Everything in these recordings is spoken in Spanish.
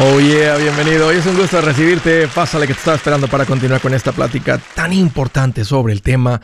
Oh yeah, bienvenido. Hoy es un gusto recibirte. Pásale que te estaba esperando para continuar con esta plática tan importante sobre el tema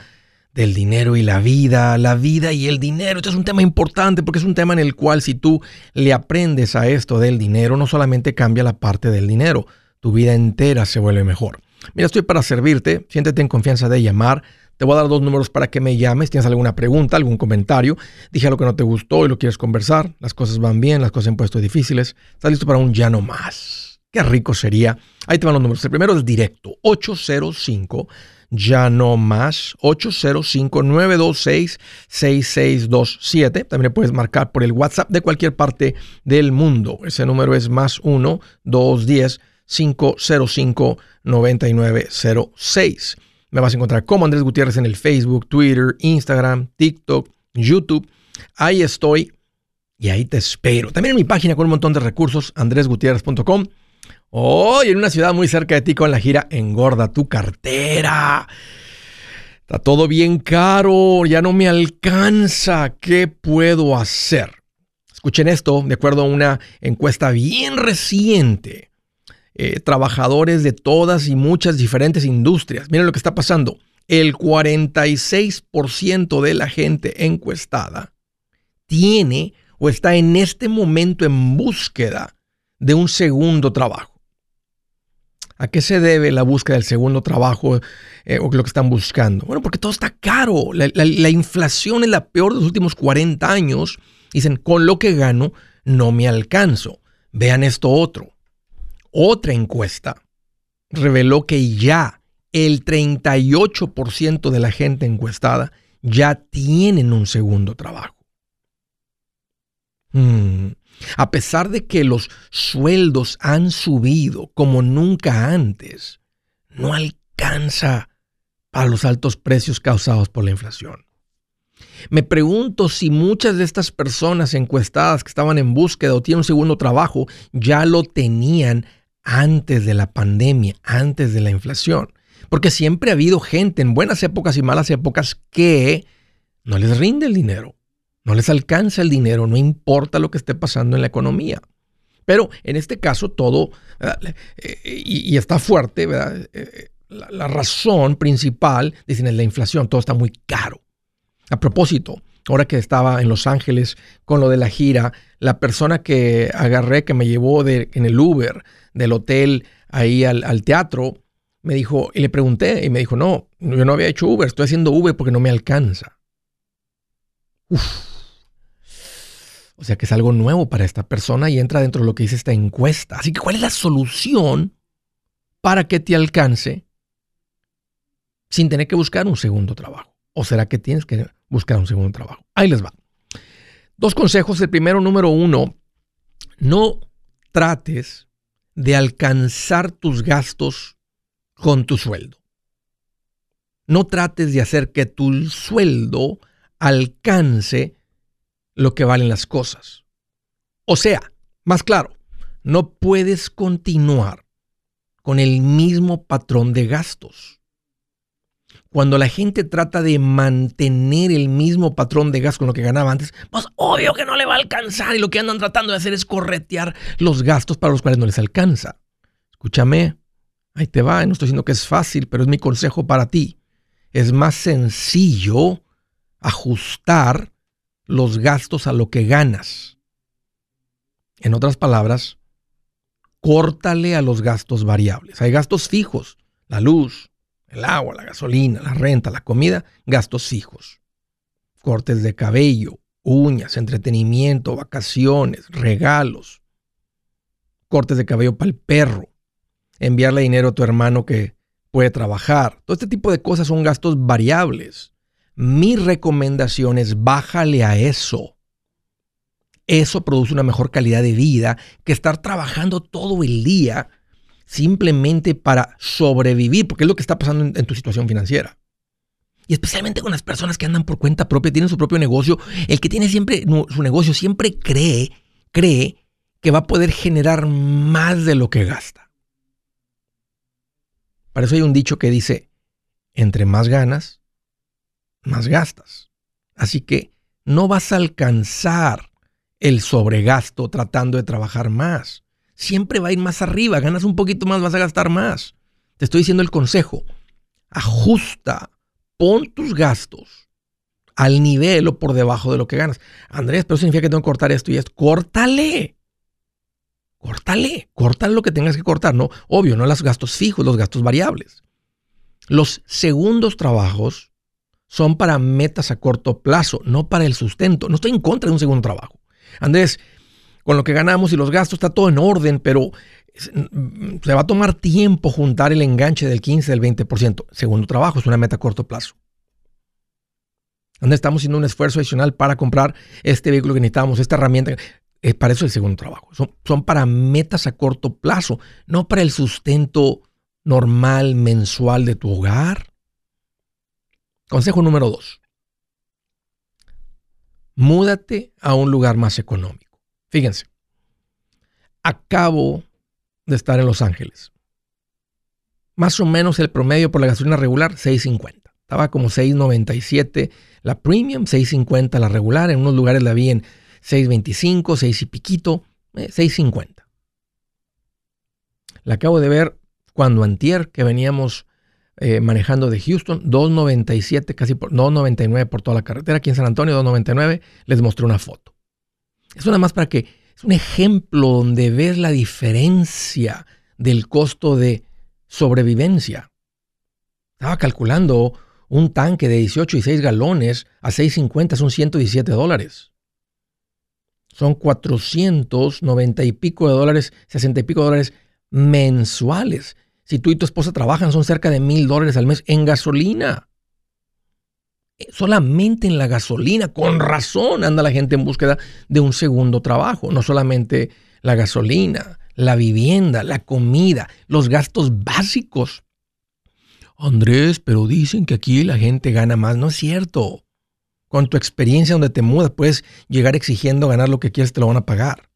del dinero y la vida, la vida y el dinero. Este es un tema importante porque es un tema en el cual si tú le aprendes a esto del dinero, no solamente cambia la parte del dinero, tu vida entera se vuelve mejor. Mira, estoy para servirte. Siéntete en confianza de llamar. Te voy a dar dos números para que me llames. ¿Tienes alguna pregunta, algún comentario? Dije algo que no te gustó y lo quieres conversar. Las cosas van bien, las cosas han puesto difíciles. ¿Estás listo para un ya no más? Qué rico sería. Ahí te van los números. El primero es directo. 805 ya no más. 805-926-6627. También puedes marcar por el WhatsApp de cualquier parte del mundo. Ese número es más 1-210-505-9906. Me vas a encontrar como Andrés Gutiérrez en el Facebook, Twitter, Instagram, TikTok, YouTube. Ahí estoy y ahí te espero. También en mi página con un montón de recursos, andresgutierrez.com. Hoy en una ciudad muy cerca de ti con la gira Engorda tu cartera. Está todo bien caro, ya no me alcanza. ¿Qué puedo hacer? Escuchen esto, de acuerdo a una encuesta bien reciente eh, trabajadores de todas y muchas diferentes industrias. Miren lo que está pasando. El 46% de la gente encuestada tiene o está en este momento en búsqueda de un segundo trabajo. ¿A qué se debe la búsqueda del segundo trabajo eh, o lo que están buscando? Bueno, porque todo está caro. La, la, inflación es la peor de los últimos 40 años. Dicen, con lo que gano no me alcanzo. Vean esto otro. Otra encuesta reveló que ya el 38% de la gente encuestada ya tienen un segundo trabajo. Hmm. A pesar de que los sueldos han subido como nunca antes, no alcanza para los altos precios causados por la inflación. Me pregunto si muchas de estas personas encuestadas que estaban en búsqueda o tienen un segundo trabajo ya lo tenían antes de la pandemia, antes de la inflación. Porque siempre ha habido gente en buenas épocas y malas épocas que no les rinde el dinero, no les alcanza el dinero, no importa lo que esté pasando en la economía. Pero en este caso todo, eh, y, está fuerte, ¿verdad? Eh, la, la, razón principal, dicen, es la inflación, todo está muy caro. A propósito, ahora que estaba en Los Ángeles con lo de la gira, la persona que agarré, que me llevó en el Uber del hotel ahí al, teatro, me dijo, y le pregunté, y me dijo, no, yo no había hecho Uber, estoy haciendo Uber porque no me alcanza. O sea que es algo nuevo para esta persona y entra dentro de lo que dice esta encuesta. Así que, ¿cuál es la solución para que te alcance sin tener que buscar un segundo trabajo? ¿O será que tienes que buscar un segundo trabajo? Ahí les va. Dos consejos. El primero, número uno, no trates de alcanzar tus gastos con tu sueldo. No trates de hacer que tu sueldo alcance lo que valen las cosas. O sea, más claro, no puedes continuar con el mismo patrón de gastos cuando la gente trata de mantener el mismo patrón de gas con lo que ganaba antes, pues obvio que no le va a alcanzar y lo que andan tratando de hacer es corretear los gastos para los cuales no les alcanza. Escúchame, ahí te va, no estoy diciendo que es fácil, pero es mi consejo para ti. Es más sencillo ajustar los gastos a lo que ganas. En otras palabras, córtale a los gastos variables. Hay gastos fijos, la luz, el agua, la gasolina, la renta, la comida, gastos fijos. Cortes de cabello, uñas, entretenimiento, vacaciones, regalos. Cortes de cabello para el perro. Enviarle dinero a tu hermano que puede trabajar. Todo este tipo de cosas son gastos variables. Mi recomendación es bájale a eso. Eso produce una mejor calidad de vida que estar trabajando todo el día simplemente para sobrevivir, porque es lo que está pasando en, tu situación financiera. Y especialmente con las personas que andan por cuenta propia, tienen su propio negocio, el que tiene siempre su negocio siempre cree, cree que va a poder generar más de lo que gasta. Para eso hay un dicho que dice, entre más ganas, más gastas. Así que no vas a alcanzar el sobregasto tratando de trabajar más siempre va a ir más arriba. Ganas un poquito más, vas a gastar más. Te estoy diciendo el consejo. Ajusta, pon tus gastos al nivel o por debajo de lo que ganas. Andrés, pero eso significa que tengo que cortar esto y esto. Córtale. Córtale. Córtale lo que tengas que cortar. No, obvio, no los gastos fijos, los gastos variables. Los segundos trabajos son para metas a corto plazo, no para el sustento. No estoy en contra de un segundo trabajo. Andrés, con lo que ganamos y los gastos está todo en orden, pero se va a tomar tiempo juntar el enganche del 15, del 20%. Segundo trabajo es una meta a corto plazo. Donde estamos haciendo un esfuerzo adicional para comprar este vehículo que necesitamos, esta herramienta. Eh, para eso es el segundo trabajo. Son, son para metas a corto plazo, no para el sustento normal mensual de tu hogar. Consejo número dos. Múdate a un lugar más económico. Fíjense, acabo de estar en Los Ángeles. Más o menos el promedio por la gasolina regular, 6.50. Estaba como 6.97 la premium, 6.50 la regular. En unos lugares la vi en 6.25, 6 y piquito, 6.50. Eh, la acabo de ver cuando antier que veníamos eh, manejando de Houston, 2.97, casi por 2.99 por toda la carretera. Aquí en San Antonio, 2.99. Les mostré una foto. Es nada más para que, es un ejemplo donde ves la diferencia del costo de sobrevivencia. Estaba calculando un tanque de 18 y 6 galones a 6.50 son 117 dólares. Son 490 y pico de dólares, 60 y pico de dólares mensuales. Si tú y tu esposa trabajan, son cerca de mil dólares al mes en gasolina. Eh, solamente en la gasolina, con razón anda la gente en búsqueda de un segundo trabajo. No solamente la gasolina, la vivienda, la comida, los gastos básicos. Andrés, pero dicen que aquí la gente gana más. No es cierto. Con tu experiencia donde te mudas, puedes llegar exigiendo ganar lo que quieres, te lo van a pagar.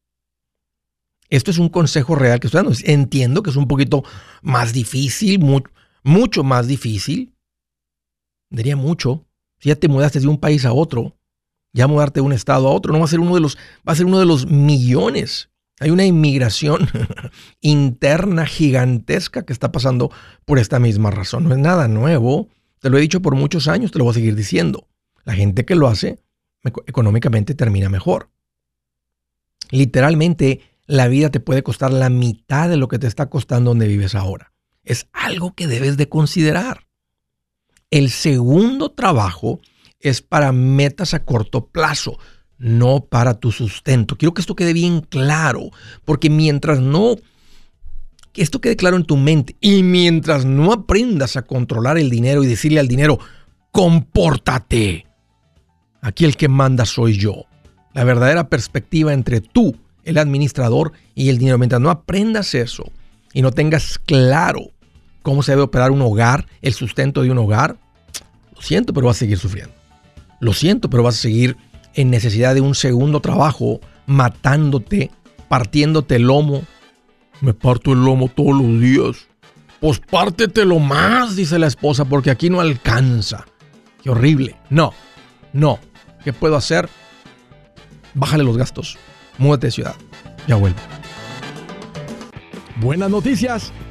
Esto es un consejo real que estoy dando. Entiendo que es un poquito más difícil, mucho más difícil. Diría mucho. Si ya te mudaste de un país a otro, ya mudarte de un estado a otro, no va a ser uno de los, va a ser uno de los millones. Hay una inmigración interna gigantesca que está pasando por esta misma razón. No es nada nuevo. Te lo he dicho por muchos años, te lo voy a seguir diciendo. La gente que lo hace económicamente termina mejor. Literalmente, la vida te puede costar la mitad de lo que te está costando donde vives ahora. Es algo que debes de considerar. El segundo trabajo es para metas a corto plazo, no para tu sustento. Quiero que esto quede bien claro, porque mientras no, que esto quede claro en tu mente, y mientras no aprendas a controlar el dinero y decirle al dinero, compórtate, aquí el que manda soy yo. La verdadera perspectiva entre tú el administrador y el dinero. Mientras no aprendas eso y no tengas claro cómo se debe operar un hogar, el sustento de un hogar, lo siento, pero vas a seguir sufriendo. Lo siento, pero vas a seguir en necesidad de un segundo trabajo, matándote, partiéndote el lomo. Me parto el lomo todos los días. Pues pártetelo más, dice la esposa, porque aquí no alcanza. Qué horrible. No, no. ¿Qué puedo hacer? Bájale los gastos. Múdate de ciudad. Ya vuelvo. Buenas noticias.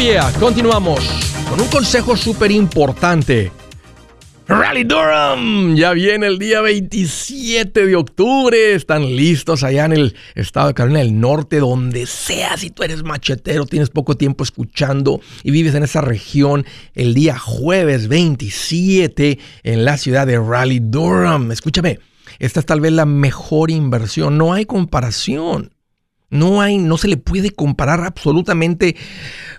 Oh continuamos con un consejo súper importante. Rally Durham, ya viene el día 27 de octubre, están listos allá en el estado de Carolina del Norte, donde sea, si tú eres machetero, tienes poco tiempo escuchando y vives en esa región, el día jueves 27 en la ciudad de Rally Durham. Escúchame, esta es tal vez la mejor inversión, no hay comparación. No hay, no se le puede comparar absolutamente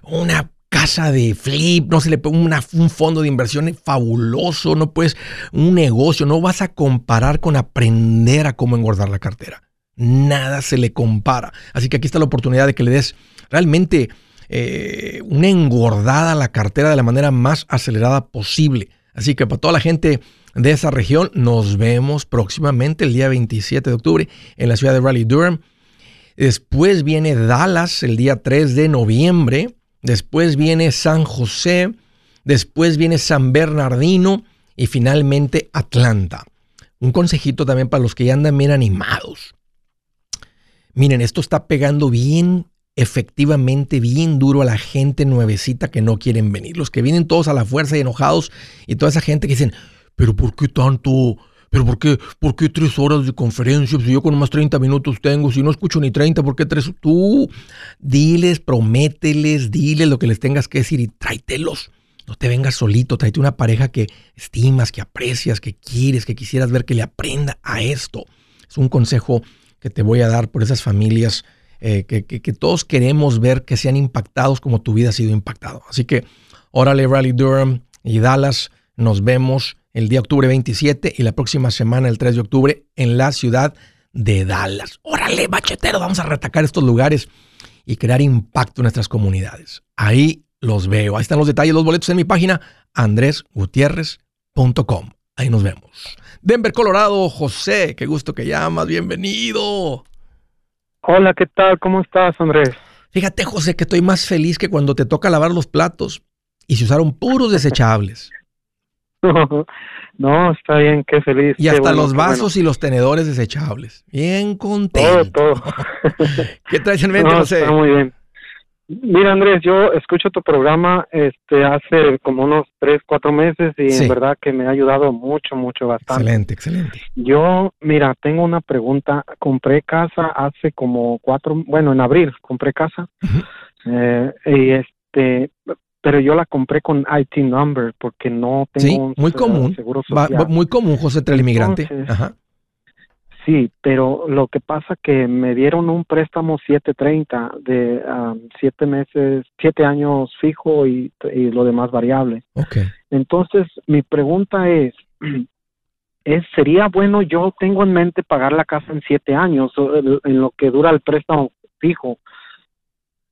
una casa de flip, no se le puede un fondo de inversión fabuloso, no puedes un negocio, no vas a comparar con aprender a cómo engordar la cartera. Nada se le compara. Así que aquí está la oportunidad de que le des realmente eh, una engordada a la cartera de la manera más acelerada posible. Así que para toda la gente de esa región, nos vemos próximamente el día 27 de octubre en la ciudad de Raleigh Durham. Después viene Dallas el día 3 de noviembre. Después viene San José. Después viene San Bernardino. Y finalmente Atlanta. Un consejito también para los que ya andan bien animados. Miren, esto está pegando bien, efectivamente, bien duro a la gente nuevecita que no quieren venir. Los que vienen todos a la fuerza y enojados y toda esa gente que dicen, pero ¿por qué tanto? ¿Pero por qué, por qué tres horas de conferencia? Si yo con más 30 minutos tengo, si no escucho ni 30, ¿por qué tres? Tú diles, promételes, diles lo que les tengas que decir y tráetelos. No te vengas solito, tráete una pareja que estimas, que aprecias, que quieres, que quisieras ver que le aprenda a esto. Es un consejo que te voy a dar por esas familias eh, que, que, todos queremos ver que sean impactados como tu vida ha sido impactado. Así que, órale, Rally Durham y Dallas, nos vemos el día octubre 27 y la próxima semana, el 3 de octubre, en la ciudad de Dallas. Órale, bachetero, vamos a retacar estos lugares y crear impacto en nuestras comunidades. Ahí los veo. Ahí están los detalles, los boletos en mi página, andresgutierrez.com. Ahí nos vemos. Denver, Colorado, José, qué gusto que llamas, bienvenido. Hola, ¿qué tal? ¿Cómo estás, Andrés? Fíjate, José, que estoy más feliz que cuando te toca lavar los platos y se usaron puros desechables. No, está bien, qué feliz. Y hasta los vasos y los tenedores desechables. Bien contento. Todo, todo. ¿Qué traes en mente, José? Está muy bien. Mira, Andrés, yo escucho tu programa este hace como unos tres, cuatro meses y en verdad que me ha ayudado mucho, mucho, bastante. Excelente, excelente. Yo, mira, tengo una pregunta. Compré casa hace como cuatro, bueno, en abril compré casa. eh, y este, pero yo la compré con IT number porque no tengo un muy común, seguro social. muy común, José, entre el inmigrante. Ajá. Sí, pero lo que pasa que me dieron un préstamo 730 de um, siete meses, siete años fijo y, y, lo demás variable. Okay. Entonces, mi pregunta es, es, ¿sería bueno, yo tengo en mente pagar la casa en siete años, en lo que dura el préstamo fijo,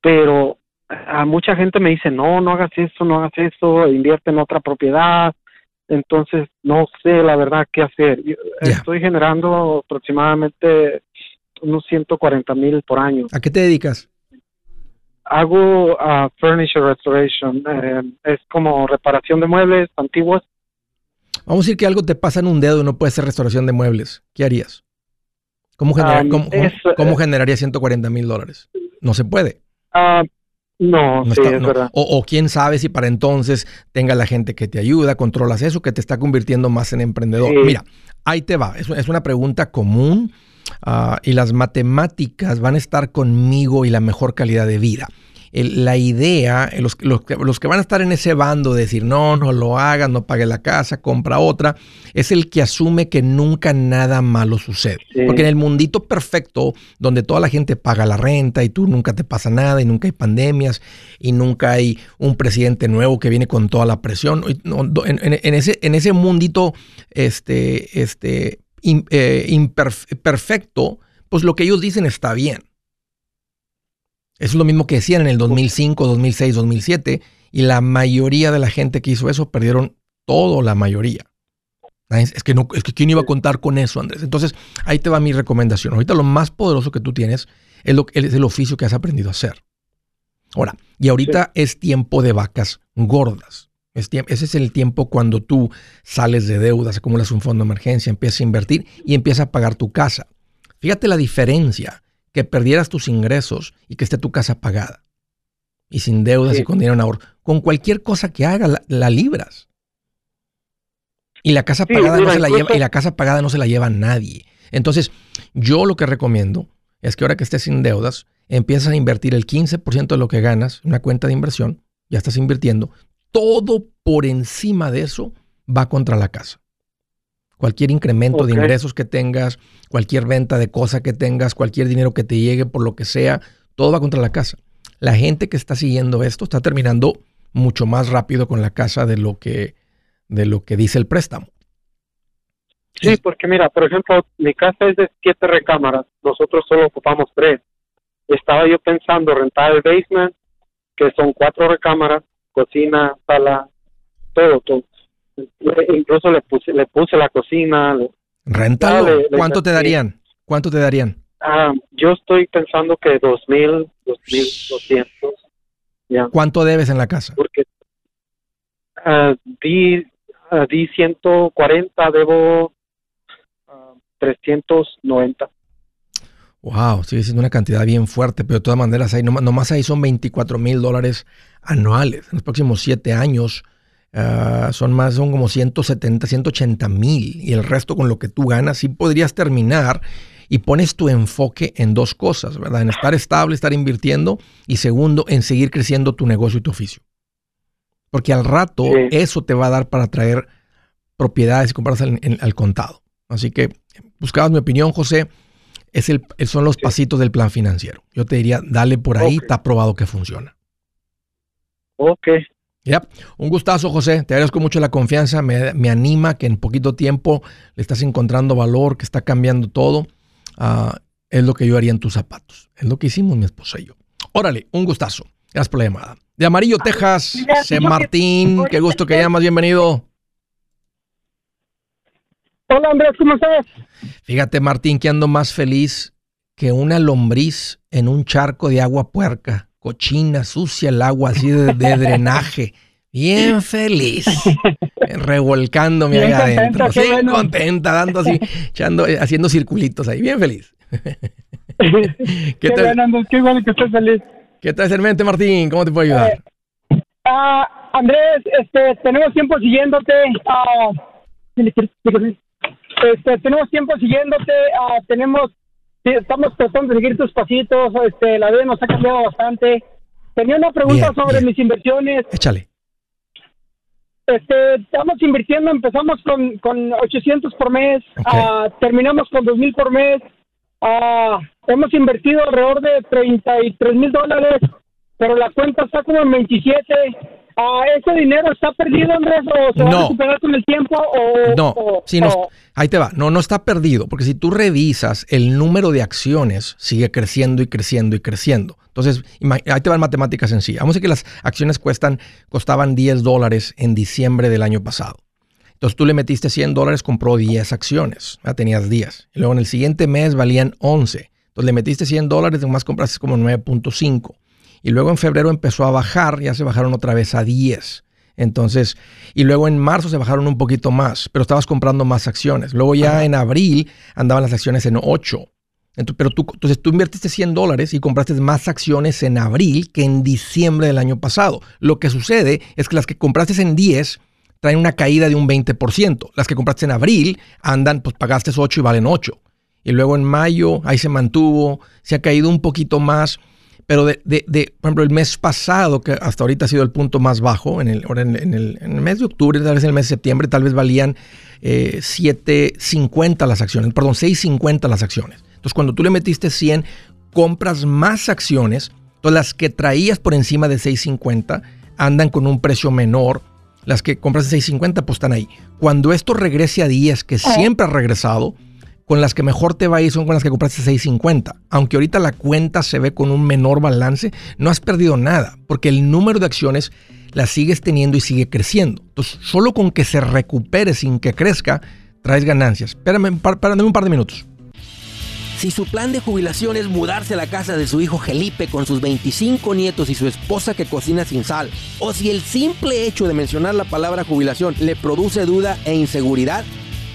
pero a mucha gente me dice, no, no hagas eso, no hagas eso, invierte en otra propiedad. Entonces, no sé la verdad qué hacer. Estoy generando aproximadamente unos 140 mil por año. ¿A qué te dedicas? Hago uh, furniture restoration. Eh, es como reparación de muebles antiguos. Vamos a decir que algo te pasa en un dedo y no puede ser restauración de muebles. ¿Qué harías? ¿Cómo, cómo, generaría 140 mil dólares? No se puede. No, sí, es verdad. O, quién sabe si para entonces tenga la gente que te ayuda, controlas eso, que te está convirtiendo más en emprendedor. Mira, ahí te va. Es, es una pregunta común ah, y las matemáticas van a estar conmigo y la mejor calidad de vida la idea, los, los, los, que van a estar en ese bando de decir, no, no lo hagas, no pague la casa, compra otra, es el que asume que nunca nada malo sucede. Porque en el mundito perfecto, donde toda la gente paga la renta y tú nunca te pasa nada y nunca hay pandemias y nunca hay un presidente nuevo que viene con toda la presión, en, ese, en ese mundito este, este, eh, imperfecto, pues lo que ellos dicen está bien. Eso es lo mismo que decían en el 2005, 2006, 2007. Y la mayoría de la gente que hizo eso perdieron todo, la mayoría. Es que, no, es que quién iba a contar con eso, Andrés. Entonces, ahí te va mi recomendación. Ahorita lo más poderoso que tú tienes es, lo, es el oficio que has aprendido a hacer. Ahora, y ahorita es tiempo de vacas gordas. ese es el tiempo cuando tú sales de deudas, acumulas un fondo de emergencia, empiezas a invertir y empiezas a pagar tu casa. Fíjate la diferencia que perdieras tus ingresos y que esté tu casa pagada. Y sin deudas y con dinero en ahorro. Con cualquier cosa que haga, la, libras. Y la casa pagada no se la lleva, y la casa pagada no se la lleva nadie. Entonces, yo lo que recomiendo es que ahora que estés sin deudas, empiezas a invertir el 15% de lo que ganas en una cuenta de inversión, ya estás invirtiendo, todo por encima de eso va contra la casa. Cualquier incremento de ingresos que tengas, cualquier venta de cosa que tengas, cualquier dinero que te llegue por lo que sea, todo va contra la casa. La gente que está siguiendo esto está terminando mucho más rápido con la casa de lo que, de lo que dice el préstamo. Sí, porque mira, por ejemplo, mi casa es de siete recámaras, nosotros solo ocupamos tres. Estaba yo pensando rentar el basement, que son cuatro recámaras, cocina, sala, todo, todo incluso le puse, le puse la cocina. Rentalo. ¿Cuánto te darían? ¿Cuánto te darían? Ah, yo estoy pensando que dos mil, dos mil doscientos. ¿Cuánto debes en la casa? Porque uh, di, uh, di 140, debo 390. Wow, sigue siendo una cantidad bien fuerte, pero de todas maneras, ahí, nomás ahí son 24 mil dólares anuales. En los próximos siete años, Ah, son más, son como 170, 180 mil y el resto con lo que tú ganas, sí podrías terminar y pones tu enfoque en dos cosas, ¿verdad? En estar estable, estar invirtiendo y segundo, en seguir creciendo tu negocio y tu oficio. Porque al rato eso te va a dar para traer propiedades y comprarlas al, contado. Así que buscabas mi opinión, José. Es el, son los pasitos del plan financiero. Yo te diría, dale por ahí, está probado que funciona. Ok, ya, un gustazo, José. Te agradezco mucho la confianza. Me, anima que en poquito tiempo le estás encontrando valor, que está cambiando todo. Ah, es lo que yo haría en tus zapatos. Es lo que hicimos mi esposa y yo. Órale, un gustazo. Gracias por la llamada. De Amarillo, Texas, San Martín. Qué gusto que llamas. Bienvenido. Hola, Andrés, ¿cómo estás? Fíjate, Martín, que ando más feliz que una lombriz en un charco de agua puerca cochina, sucia el agua así de, drenaje. Bien feliz, revolcándome ahí adentro. Sí, contenta, dando así, echando, eh, haciendo circulitos ahí, bien feliz. ¿Qué, tal? qué bueno que estés feliz. ¿Qué tal, mente, Martín? ¿Cómo te puedo ayudar? Eh, ah, Andrés, este, tenemos tiempo siguiéndote. Uh, este, tenemos tiempo siguiéndote. Uh, tenemos estamos tratando de seguir tus pasitos, este, la vida nos ha cambiado bastante. Tenía una pregunta sobre mis inversiones. Échale. Este, estamos invirtiendo, empezamos con, con 800 por mes, ah, terminamos con 2000 por mes. Uh, hemos invertido alrededor de 33 mil dólares, pero la cuenta está como en 27. Ah, ¿Ese dinero está perdido, Andrés, o se va a recuperar con el tiempo? O, no, no, ahí te va. No, no está perdido, porque si tú revisas, el número de acciones sigue creciendo y creciendo y creciendo. Entonces, ahí te va en matemática sencilla. Vamos a decir que las acciones cuestan, costaban 10 dólares en diciembre del año pasado. Entonces tú le metiste 100 dólares, compró 10 acciones, ya tenías 10. Y luego en el siguiente mes valían 11. Entonces le metiste 100 dólares, además compraste como 9.5 y luego en febrero empezó a bajar, ya se bajaron otra vez a 10. Entonces, y luego en marzo se bajaron un poquito más, pero estabas comprando más acciones. Luego ya en abril andaban las acciones en 8. pero tú, entonces tú invertiste 100 dólares y compraste más acciones en abril que en diciembre del año pasado. Lo que sucede es que las que compraste en 10 traen una caída de un 20%. Las que compraste en abril andan, pues pagaste 8 y valen 8. Y luego en mayo ahí se mantuvo, se ha caído un poquito más. Pero de, de, por ejemplo, el mes pasado, que hasta ahorita ha sido el punto más bajo, en el, en el, en el mes de octubre, tal vez en el mes de septiembre, tal vez valían eh, 7.50 las acciones, perdón, 6.50 las acciones. Entonces, cuando tú le metiste 100, compras más acciones, todas las que traías por encima de 6.50 andan con un precio menor las que compras de 6.50 pues están ahí. Cuando esto regrese a 10, que siempre ha regresado, con las que mejor te va a ir son con las que compraste 6.50. Aunque ahorita la cuenta se ve con un menor balance, no has perdido nada, porque el número de acciones las sigues teniendo y sigue creciendo. Entonces, solo con que se recupere sin que crezca, traes ganancias. Espérame, párame un par de minutos. Si su plan de jubilación es mudarse a la casa de su hijo Felipe con sus 25 nietos y su esposa que cocina sin sal, o si el simple hecho de mencionar la palabra jubilación le produce duda e inseguridad,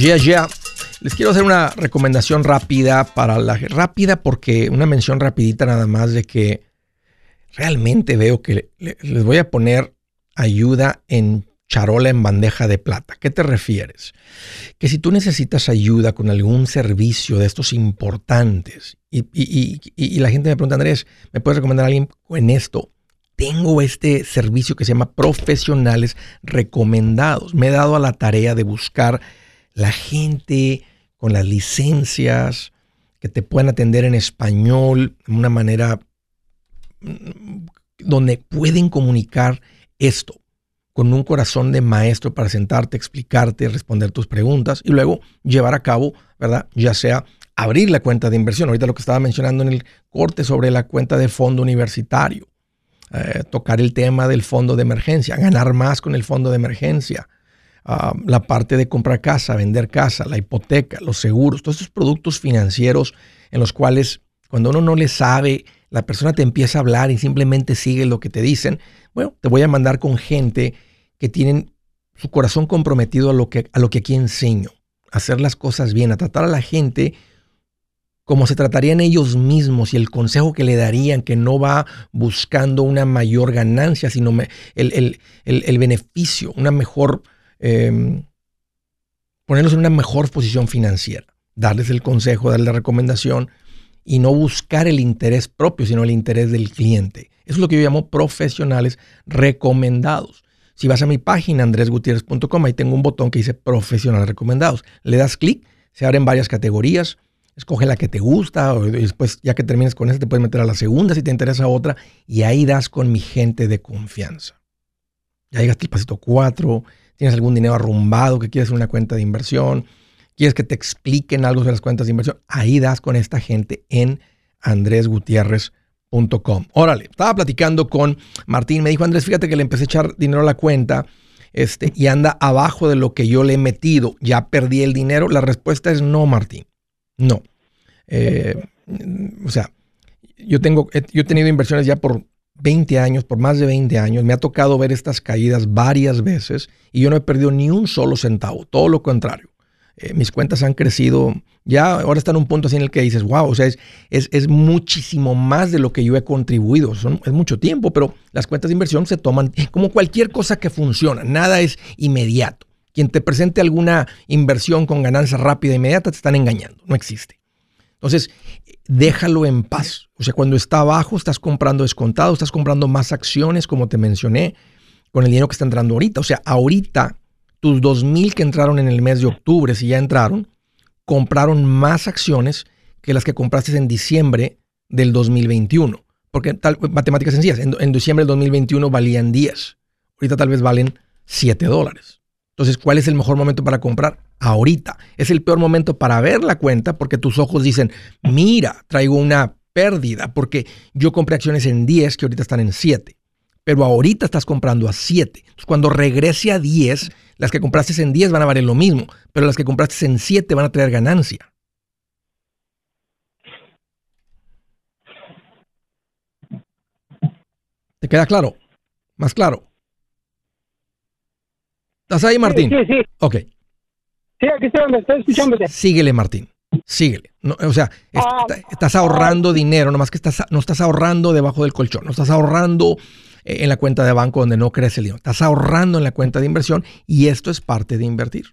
Ya, ya. Les quiero hacer una recomendación rápida para la rápida porque una mención rapidita nada más de que realmente veo que les voy a poner ayuda en charola en bandeja de plata. ¿Qué te refieres? Que si tú necesitas ayuda con algún servicio de estos importantes y, y la gente me pregunta, Andrés, ¿me puedes recomendar a alguien en esto? Tengo este servicio que se llama profesionales recomendados. Me he dado a la tarea de buscar la gente con las licencias que te puedan atender en español de una manera mm, donde pueden comunicar esto con un corazón de maestro para sentarte, explicarte, responder tus preguntas y luego llevar a cabo, ¿verdad? Ya sea abrir la cuenta de inversión, ahorita lo que estaba mencionando en el corte sobre la cuenta de fondo universitario, eh, tocar el tema del fondo de emergencia, ganar más con el fondo de emergencia, Ah, la parte de comprar casa, vender casa, la hipoteca, los seguros, todos estos productos financieros en los cuales cuando uno no le sabe, la persona te empieza a hablar y simplemente sigue lo que te dicen. Bueno, te voy a mandar con gente que tienen su corazón comprometido a lo que, a lo que aquí enseño, a hacer las cosas bien, a tratar a la gente como se tratarían ellos mismos y el consejo que le darían, que no va buscando una mayor ganancia, sino el, el beneficio, una mejor Em, ponerlos en una mejor posición financiera, darles el consejo, darles la recomendación y no buscar el interés propio, sino el interés del cliente. Eso es lo que yo llamo profesionales recomendados. Si vas a mi página andresgutierrez.com, ahí tengo un botón que dice profesionales recomendados. Le das clic, se abren varias categorías, escoge la que te gusta, o después ya que termines con esa te puedes meter a la segunda si te interesa otra, y ahí das con mi gente de confianza. Ya llegaste al pasito 4, tienes algún dinero arrumbado que quieres una cuenta de inversión, quieres que te expliquen algo sobre las cuentas de inversión, ahí das con esta gente en andresgutierrez.com. Órale, estaba platicando con Martín, me dijo Andrés, fíjate que le empecé a echar dinero a la cuenta este, y anda abajo de lo que yo le he metido, ya perdí el dinero. La respuesta es no, Martín, no. Eh, o sea, yo tengo, yo he tenido inversiones ya por 20 años, por más de 20 años, me ha tocado ver estas caídas varias veces y yo no he perdido ni un solo centavo, todo lo contrario. Eh, mis cuentas han crecido, ya ahora están en un punto así en el que dices, wow, o sea, es, es, muchísimo más de lo que yo he contribuido, es mucho tiempo, pero las cuentas de inversión se toman como cualquier cosa que funciona, nada es inmediato. Quien te presente alguna inversión con ganancia rápida e inmediata te están engañando, no existe. Entonces, déjalo en paz. O sea, cuando está abajo, estás comprando descontado, estás comprando más acciones, como te mencioné, con el dinero que está entrando ahorita. O sea, ahorita, tus 2.000 que entraron en el mes de octubre, si ya entraron, compraron más acciones que las que compraste en diciembre del 2021. Porque tal, matemáticas sencillas, en, en diciembre del 2021 valían 10. Ahorita tal vez valen 7 dólares. Entonces, ¿cuál es el mejor momento para comprar? Ahorita. Es el peor momento para ver la cuenta porque tus ojos dicen, mira, traigo una pérdida porque yo compré acciones en 10 que ahorita están en 7. Pero ahorita estás comprando a 7. Entonces, cuando regrese a 10, las que compraste en 10 van a valer lo mismo, pero las que compraste en 7 van a traer ganancia. ¿Te queda claro? ¿Más claro? ¿Estás ahí, Martín? Sí, sí, sí. Ok. Sí, aquí estoy, estoy escuchándote. Síguele, Martín. Síguele. No, o sea, Ah, estás ahorrando dinero, nomás que estás, no estás ahorrando debajo del colchón, no estás ahorrando eh, en la cuenta de banco donde no crece el dinero, estás ahorrando en la cuenta de inversión y esto es parte de invertir.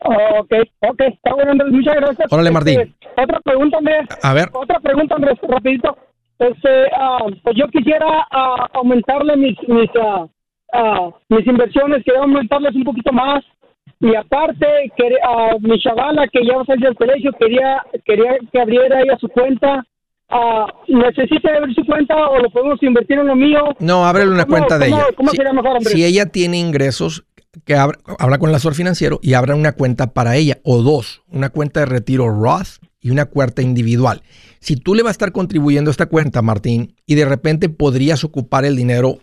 Ok, ok, está bueno, Andrés, muchas gracias. Órale, Martín. Este, otra pregunta, Andrés. A ver, Otra pregunta, Andrés, rapidito. Este, ah, pues yo quisiera ah, aumentarle mis mis, ah, ah, mis inversiones, quería aumentarles un poquito más. Y aparte, quería, ah, mi chavala que ya va a salir del colegio, quería, quería que abriera ella su cuenta. Ah, ¿Necesita abrir su cuenta o lo podemos invertir en lo mío? no, ábrele una ¿Cómo- cuenta de cómo- ella. cómo Si- sería mejor? Si ella tiene ingresos, que abra- habla con el asesor financiero y abra una cuenta para ella o dos, una cuenta de retiro Roth y una cuenta individual. Si tú le vas a estar contribuyendo a esta cuenta, Martín, y de repente podrías ocupar el dinero,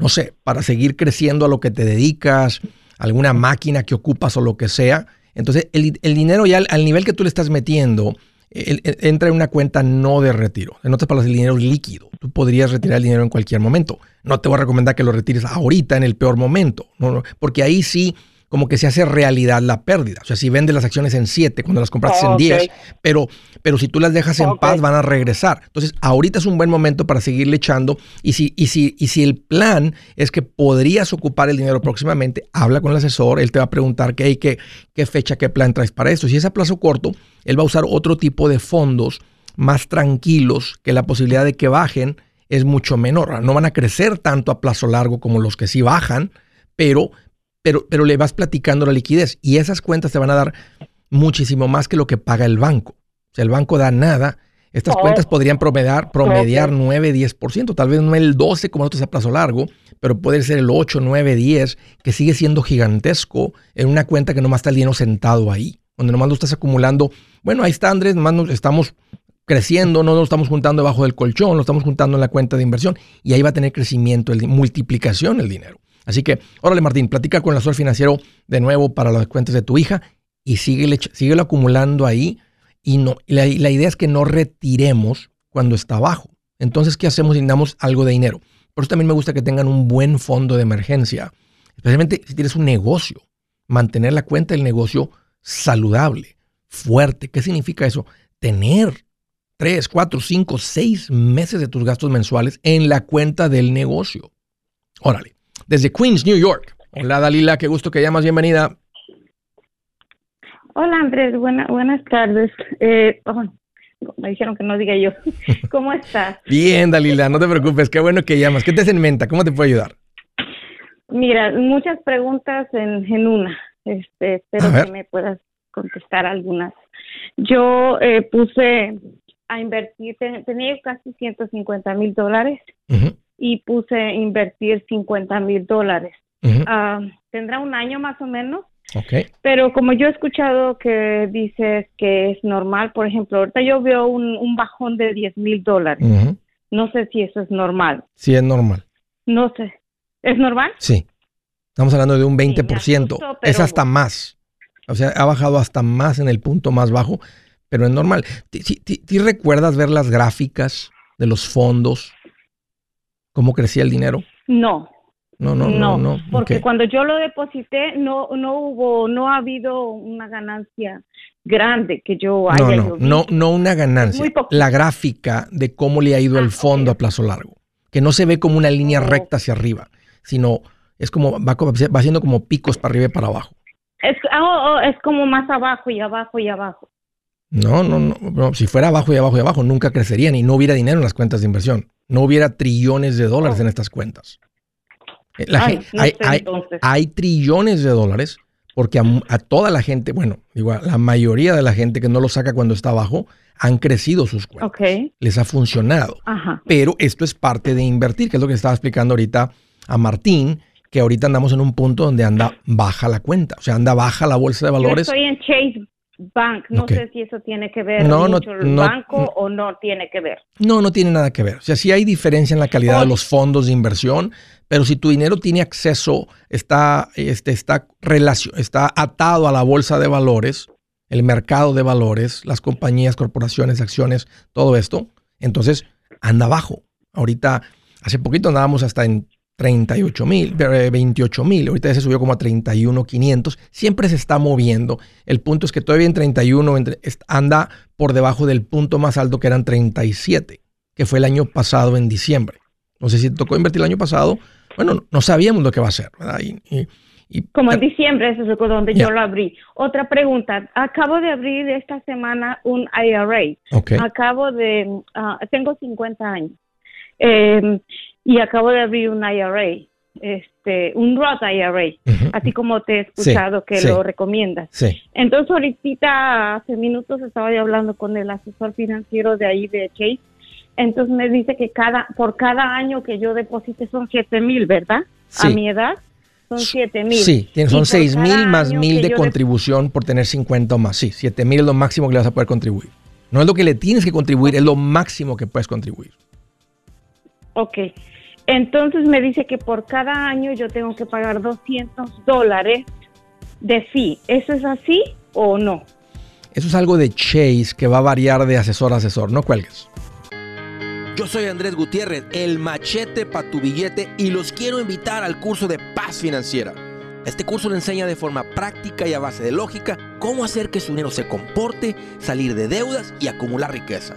no sé, para seguir creciendo a lo que te dedicas, alguna máquina que ocupas o lo que sea, entonces el, dinero ya al, nivel que tú le estás metiendo, entra en una cuenta no de retiro. En otras palabras, el dinero líquido. Tú podrías retirar el dinero en cualquier momento. No te voy a recomendar que lo retires ahorita en el peor momento, no, porque ahí sí como que se hace realidad la pérdida. O sea, si vendes las acciones en 7 cuando las compraste Ah, en ok. 10, pero, pero si tú las dejas en paz van a regresar. Entonces, ahorita es un buen momento para seguirle echando y si, y si, y si el plan es que podrías ocupar el dinero próximamente, habla con el asesor, él te va a preguntar qué, qué, qué fecha, qué plan traes para esto. Si es a plazo corto, él va a usar otro tipo de fondos más tranquilos que la posibilidad de que bajen es mucho menor. No van a crecer tanto a plazo largo como los que sí bajan, pero, pero, pero le vas platicando la liquidez y esas cuentas te van a dar muchísimo más que lo que paga el banco. O sea, el banco da nada. Estas Oh. cuentas podrían promediar, promediar Ok. 9, 10%, tal vez no el 12 como nosotros a plazo largo, pero puede ser el 8, 9, 10, que sigue siendo gigantesco en una cuenta que nomás está el dinero sentado ahí, donde nomás lo estás acumulando. Bueno, ahí está Andrés, nomás nos estamos creciendo, no lo estamos juntando debajo del colchón, lo estamos juntando en la cuenta de inversión y ahí va a tener crecimiento, el, multiplicación el dinero. Así que, órale Martín, platica con el asesor financiero de nuevo para las cuentas de tu hija y síguele, síguelo acumulando ahí y no, la, idea es que no retiremos cuando está abajo. Entonces, ¿qué hacemos? si damos algo de dinero. Por eso también me gusta que tengan un buen fondo de emergencia, especialmente si tienes un negocio. Mantener la cuenta del negocio saludable, fuerte. ¿Qué significa eso? Tener tres, cuatro, cinco, seis meses de tus gastos mensuales en la cuenta del negocio. Órale. Desde Queens, New York. Hola Dalila, qué gusto que llamas. Bienvenida. Hola Andrés, buena, buenas tardes. Eh, oh, me dijeron que no diga yo. ¿Cómo estás? Bien, Dalila, no te preocupes. Qué bueno que llamas. ¿Qué te hace en mente? ¿Cómo te puedo ayudar? Mira, muchas preguntas en, en una. Este, espero que me puedas contestar algunas. Yo eh, puse a invertir, te- tenía casi 150 mil dólares Ujú, y puse invertir 50 mil dólares. Ah, Tendrá un año más o menos. Pero como yo he escuchado que dices que es normal, por ejemplo, ahorita yo veo un, un bajón de 10 mil dólares. No sé si eso es normal. Sí, es normal. No sé. ¿Es normal? Sí. Estamos hablando de un me 20%. asustó, es hasta más. O sea, ha bajado hasta más en el punto más bajo, pero es normal. ¿Ti- ti- ti- ti recuerdas ver las gráficas de los fondos? ¿Cómo crecía el dinero? No. No, no, no, no. porque cuando yo lo deposité no no hubo no ha habido una ganancia grande que yo haya No, no, visto. no, no una ganancia. Muy. La gráfica de cómo le ha ido Ah, el fondo a plazo largo. Que no se ve como una línea recta hacia arriba, sino es como, va, va haciendo como picos para arriba y para abajo. Es, ah, oh, oh, es como más abajo y abajo y abajo. No, no, no, Si fuera abajo y abajo y abajo, nunca crecerían y no hubiera dinero en las cuentas de inversión. No hubiera trillones de dólares en estas cuentas. Eh, hay, trillones de dólares porque a, toda la gente, bueno, igual, la mayoría de la gente que no lo saca cuando está abajo, han crecido sus cuentas. Les ha funcionado. Pero esto es parte de invertir, que es lo que estaba explicando ahorita a Martín, que ahorita andamos en un punto donde anda baja la cuenta, o sea, anda baja la bolsa de valores. Yo estoy en Chase Bank, no sé si eso tiene que ver no, mucho el banco o no tiene que ver. No, no tiene nada que ver. O sea, sí hay diferencia en la calidad de los fondos de inversión, pero si tu dinero tiene acceso, está, este, está, relación, está atado a la bolsa de valores, el mercado de valores, las compañías, corporaciones, acciones, todo esto, entonces anda bajo. Ahorita, hace poquito andábamos hasta en 38 mil, 28 mil, ahorita ya se subió como a 31 500, siempre se está moviendo. El punto es que todavía en 31 anda por debajo del punto más alto que eran 37, que fue el año pasado en diciembre. No sé si te tocó invertir el año pasado, bueno, no sabíamos lo que va a ser, ¿verdad? Y, como en diciembre, eso es donde yo lo abrí. Otra pregunta, acabo de abrir esta semana un IRA. Acabo de, ah, tengo 50 años. Eh, y acabo de abrir un IRA, este, un Roth IRA, así como te he escuchado que lo recomiendas. Entonces ahorita hace minutos estaba hablando con el asesor financiero de ahí de Chase, entonces me dice que cada por cada año que yo deposite son 7 mil, ¿verdad? A mi edad son 7 mil. Sí, son 6 mil más mil de contribución por tener 50 o más. Sí, 7 mil es lo máximo que le vas a poder contribuir. No es lo que le tienes que contribuir, es lo máximo que puedes contribuir. Ok. Entonces me dice que por cada año yo tengo que pagar 200 dólares de fee. ¿Eso es así o no? Eso es algo de Chase que va a variar de asesor a asesor. No cuelgues. Yo soy Andrés Gutiérrez, el machete para tu billete y los quiero invitar al curso de paz financiera. Este curso le enseña de forma práctica y a base de lógica cómo hacer que su dinero se comporte, salir de deudas y acumular riqueza.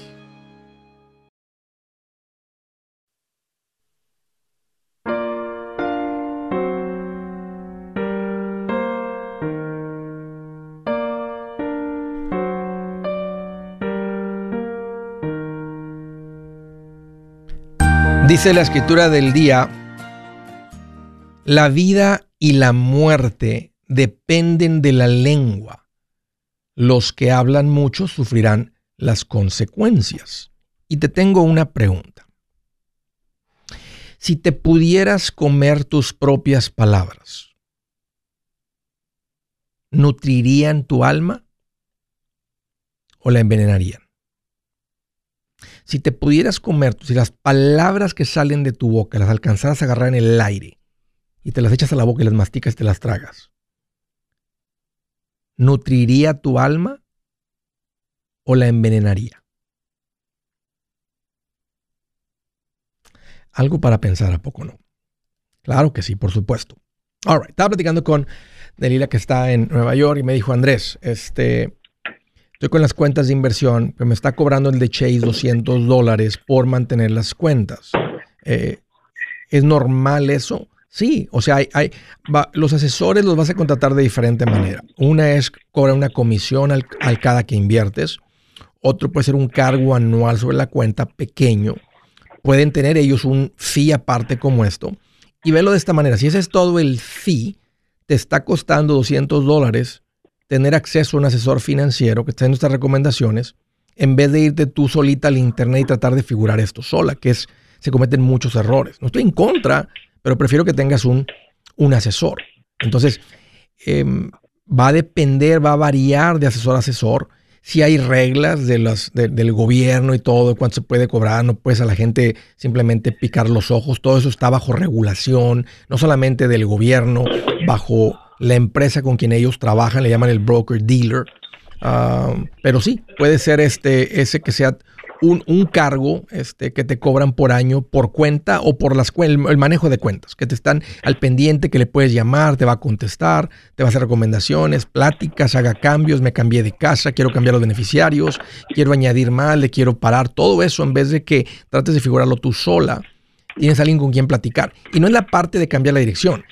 Dice la escritura del día, la vida y la muerte dependen de la lengua. Los que hablan mucho sufrirán las consecuencias. Y te tengo una pregunta. Si te pudieras comer tus propias palabras, ¿nutrirían tu alma o la envenenarían? Si te pudieras comer, si las palabras que salen de tu boca las alcanzaras a agarrar en el aire y te las echas a la boca y las masticas y te las tragas, ¿nutriría tu alma o la envenenaría? Algo para pensar, ¿a poco no? Claro que sí, por supuesto. All estaba platicando con Delila que está en Nueva York y me dijo, Andrés, este, Estoy con las cuentas de inversión, que me está cobrando el de Chase 200 dólares por mantener las cuentas. Eh, ¿Es normal eso? Sí, o sea, hay, los asesores los vas a contratar de diferente manera. Una es cobrar una comisión al, al, cada que inviertes. Otro puede ser un cargo anual sobre la cuenta pequeño. Pueden tener ellos un fee aparte como esto. Y velo de esta manera. Si ese es todo el fee, te está costando 200 dólares tener acceso a un asesor financiero que esté en nuestras recomendaciones, en vez de irte tú solita al internet y tratar de figurar esto sola, que es, se cometen muchos errores. No estoy en contra, pero prefiero que tengas un, un asesor. Entonces, em, va a depender, va a variar de asesor a asesor. si hay reglas del gobierno y todo, cuánto se puede cobrar, no puedes a la gente simplemente picar los ojos, todo eso está bajo regulación, no solamente del gobierno, bajo la empresa con quien ellos trabajan, le llaman el broker dealer. Ah, pero sí, puede ser este, ese que sea un, cargo este, que te cobran por año por cuenta o por las, el, el, manejo de cuentas, que te están al pendiente, que le puedes llamar, te va a contestar, te va a hacer recomendaciones, pláticas, haga cambios, me cambié de casa, quiero cambiar los beneficiarios, quiero añadir más, le quiero parar, todo eso en vez de que trates de figurarlo tú sola, tienes alguien con quien platicar. Y no es la parte de cambiar la dirección,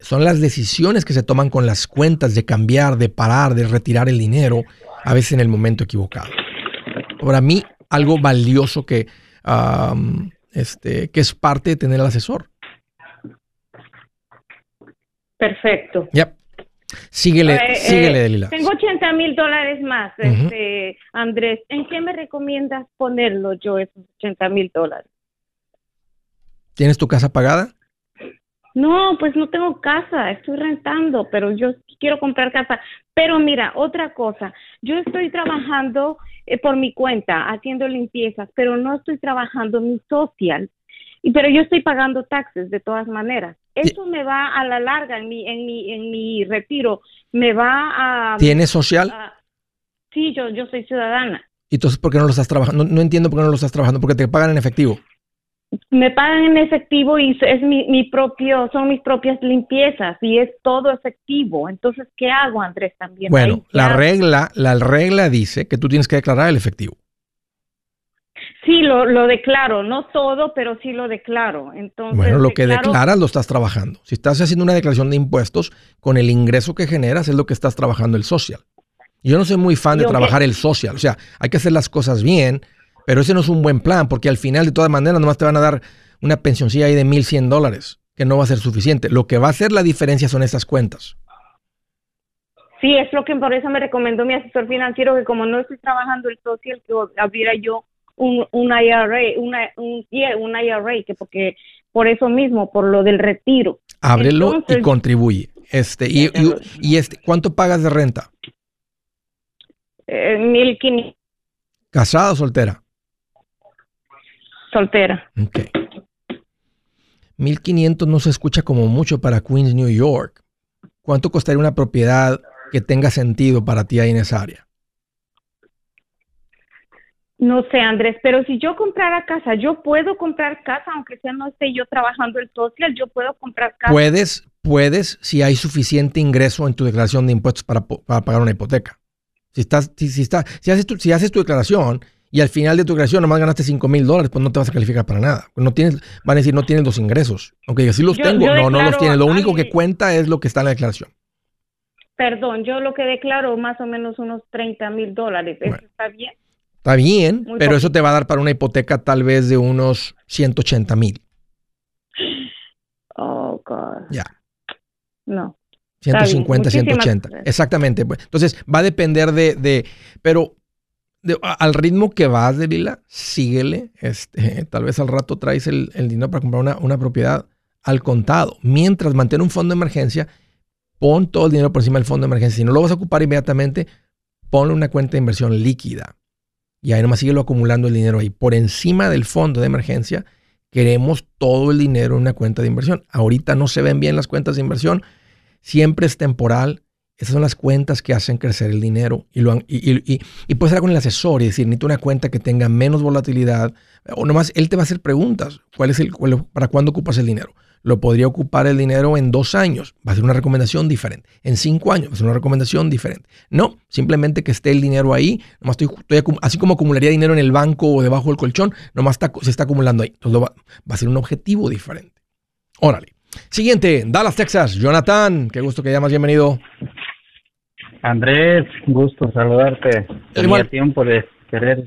son las decisiones que se toman con las cuentas de cambiar, de parar, de retirar el dinero, a veces en el momento equivocado. Para mí, algo valioso que, este, que es parte de tener al asesor. Perfecto. Yep. Síguele, eh, síguele, Delila. Tengo 80 mil dólares más, este, Andrés. ¿En qué me recomiendas ponerlo yo esos 80 mil dólares? ¿Tienes tu casa pagada? No, pues no tengo casa, estoy rentando, pero yo quiero comprar casa. Pero mira, otra cosa, yo estoy trabajando eh, por mi cuenta, haciendo limpiezas, pero no estoy trabajando mi social. Y, pero yo estoy pagando taxes de todas maneras. Eso me va a la larga en mi, en mi, en mi retiro, me va a... ¿Tienes social? sí, yo, yo soy ciudadana. ¿Y entonces por qué no lo estás trabajando? No, no entiendo por qué no lo estás trabajando, porque te pagan en efectivo me pagan en efectivo y es mi, mi, propio, son mis propias limpiezas y es todo efectivo. Entonces, ¿qué hago, Andrés, también? Bueno, la regla, la regla dice que tú tienes que declarar el efectivo. Sí, lo, lo declaro, no todo, pero sí lo declaro. Entonces, bueno, lo que declaras lo estás trabajando. Si estás haciendo una declaración de impuestos, con el ingreso que generas es lo que estás trabajando el social. Yo no soy muy fan de trabajar el social, o sea, hay que hacer las cosas bien, pero ese no es un buen plan, porque al final, de todas maneras, nomás te van a dar una pensioncilla ahí de 1.100 dólares, que no va a ser suficiente. Lo que va a hacer la diferencia son estas cuentas. Sí, es lo que por eso me recomendó mi asesor financiero, que como no estoy trabajando el social, que abriera yo un, un IRA, una, un, un IRA, que porque por eso mismo, por lo del retiro. Ábrelo y contribuye. Este, y, y, este, ¿cuánto pagas de renta? Eh, 1.500. ¿Casada o soltera? Soltera. Ok. 1500 no se escucha como mucho para Queens, New York. ¿Cuánto costaría una propiedad que tenga sentido para ti ahí en esa área? No sé, Andrés, pero si yo comprara casa, yo puedo comprar casa, aunque sea no esté yo trabajando el social, yo puedo comprar casa. Puedes, puedes, si hay suficiente ingreso en tu declaración de impuestos para, pagar una hipoteca. Si estás, si, si, si haces tu, si haces tu declaración y al final de tu creación nomás ganaste 5 mil dólares, pues no te vas a calificar para nada. No tienes, van a decir, no tienes los ingresos. Aunque así los tengo, no, no los tienes. Lo único que cuenta es lo que está en la declaración. Perdón, yo lo que declaro más o menos unos 30 mil dólares. ¿Eso está bien? Está bien, pero eso te va a dar para una hipoteca tal vez de unos 180 mil. Oh, God. Ya. No. 150, 180. Exactamente. Entonces, va a depender de, de pero al ritmo que vas de Lila, síguele. Este, tal vez al rato traes el, dinero para comprar una, propiedad al contado. Mientras mantén un fondo de emergencia, pon todo el dinero por encima del fondo de emergencia. Si no lo vas a ocupar inmediatamente, ponle una cuenta de inversión líquida. Y ahí nomás síguelo acumulando el dinero ahí. Por encima del fondo de emergencia, queremos todo el dinero en una cuenta de inversión. Ahorita no se ven bien las cuentas de inversión. Siempre es temporal esas son las cuentas que hacen crecer el dinero. Y, lo y, y, puedes hablar con el asesor y decir, necesito una cuenta que tenga menos volatilidad. O nomás él te va a hacer preguntas. ¿Cuál es el, ¿Para cuándo ocupas el dinero? Lo podría ocupar el dinero en dos años. Va a ser una recomendación diferente. En cinco años va a ser una recomendación diferente. No, simplemente que esté el dinero ahí. Nomás estoy, así como acumularía dinero en el banco o debajo del colchón, nomás se está acumulando ahí. Entonces va, va a ser un objetivo diferente. Órale. Siguiente, Dallas, Texas. Jonathan, qué gusto que llamas. Bienvenido. Andrés, gusto saludarte. Tenía tiempo de querer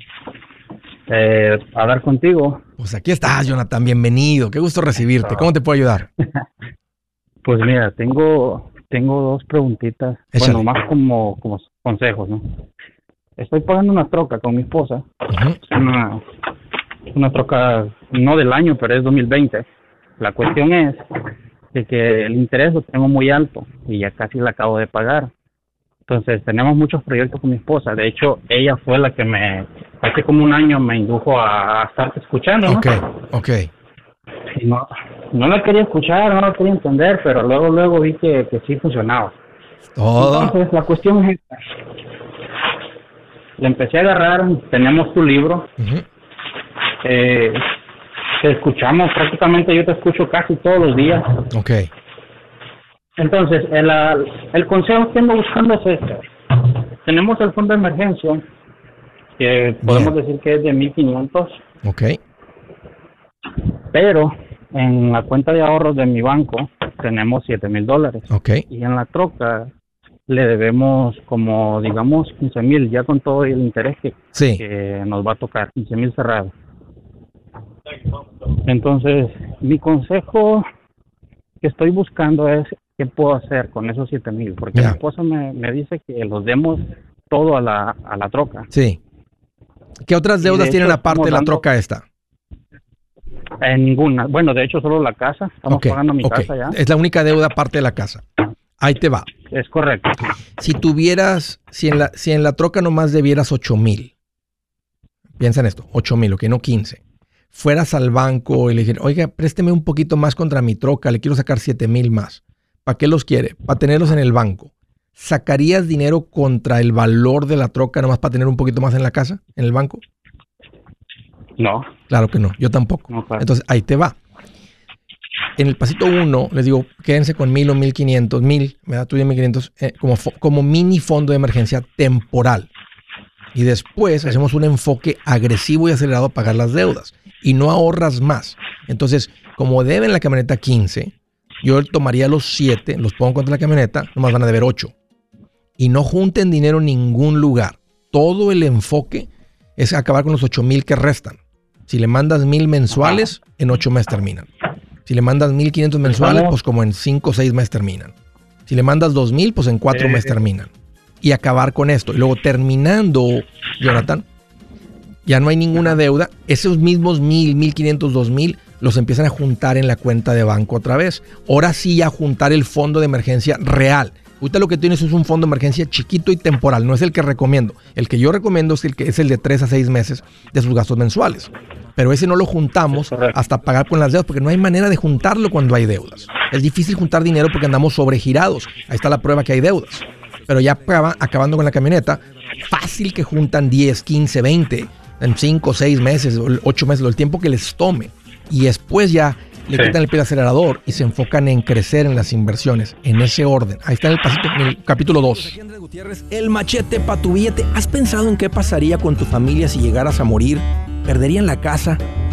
eh, hablar contigo. Pues aquí estás, Jonathan, bienvenido. Qué gusto recibirte. ¿Cómo te puedo ayudar? pues mira, tengo tengo dos preguntitas, bueno, más como, como consejos, ¿no? Estoy pagando una troca con mi esposa, una, una troca no del año, pero es 2020. La cuestión es de que el interés lo tengo muy alto y ya casi la acabo de pagar Entonces, tenemos muchos proyectos con mi esposa. De hecho, ella fue la que me, hace como un año me indujo a, estar escuchando, ¿no? Ok, ok. no, no la quería escuchar, no la quería entender, pero luego, luego vi que, que sí funcionaba. Entonces, la cuestión es esta. Le empecé a agarrar, tenemos tu libro. eh, te escuchamos, prácticamente yo te escucho casi todos los días. Ok. Entonces, el, el consejo que ando buscando es este. Tenemos el fondo de emergencia, que podemos decir que es de 1500. Ok. Pero en la cuenta de ahorros de mi banco tenemos 7000 dólares. Ok. Y en la troca le debemos como, digamos, 15 mil, ya con todo el interés que, que nos va a tocar, 15 mil cerrado. Entonces, mi consejo que estoy buscando es qué puedo hacer con esos 7 mil, porque mi esposa me, me, dice que los demos todo a la, a la troca. Sí. ¿Qué otras deudas tienen aparte de la troca esta? En ninguna. Bueno, de hecho, solo la casa. Estamos pagando mi casa ya. Es la única deuda aparte de la casa. Ahí te va. Es correcto. Si tuvieras, si en la, si en la troca nomás debieras 8 mil, piensa en esto, 8 mil, ok, no 15. Fueras al banco y le dijeras, oiga, présteme un poquito más contra mi troca, le quiero sacar 7 mil más. ¿Para qué los quiere? Para tenerlos en el banco. ¿Sacarías dinero contra el valor de la troca nomás para tener un poquito más en la casa, en el banco? No. Claro que no, yo tampoco. Entonces ahí te va en el pasito 1 les digo, quédense con mil o mil quinientos, mil, me da tuya mil quinientos, eh, como, como mini fondo de emergencia temporal. Y después hacemos un enfoque agresivo y acelerado a pagar las deudas. Y no ahorras más. Entonces, como deben la camioneta 15, yo tomaría los 7, los pongo contra la camioneta, nomás van a deber 8. Y no junten dinero en ningún lugar. Todo el enfoque es acabar con los 8 mil que restan. Si le mandas mil mensuales, en 8 meses terminan. Si le mandas 1500 mensuales, pues como en 5 o 6 meses terminan. Si le mandas 2000, pues en 4 meses terminan. Y acabar con esto. Y luego terminando, Jonathan, ya no hay ninguna deuda. Esos mismos 1000, 1500, 2000 los empiezan a juntar en la cuenta de banco otra vez. Ahora sí a juntar el fondo de emergencia real. Ahorita lo que tienes es un fondo de emergencia chiquito y temporal, no es el que recomiendo. El que yo recomiendo es el que es el de 3 a 6 meses de sus gastos mensuales pero ese no lo juntamos hasta pagar con las deudas, porque no hay manera de juntarlo cuando hay deudas. Es difícil juntar dinero porque andamos sobregirados. Ahí está la prueba que hay deudas. Pero ya acabando con la camioneta, fácil que juntan 10, 15, 20 en 5, 6 meses, 8 meses, el tiempo que les tome. Y después ya le quitan el pie al acelerador y se enfocan en crecer en las inversiones, en ese orden. Ahí está en el, pasito, en el capítulo 2. El machete para tu billete. ¿Has pensado en qué pasaría con tu familia si llegaras a morir? perderían la casa,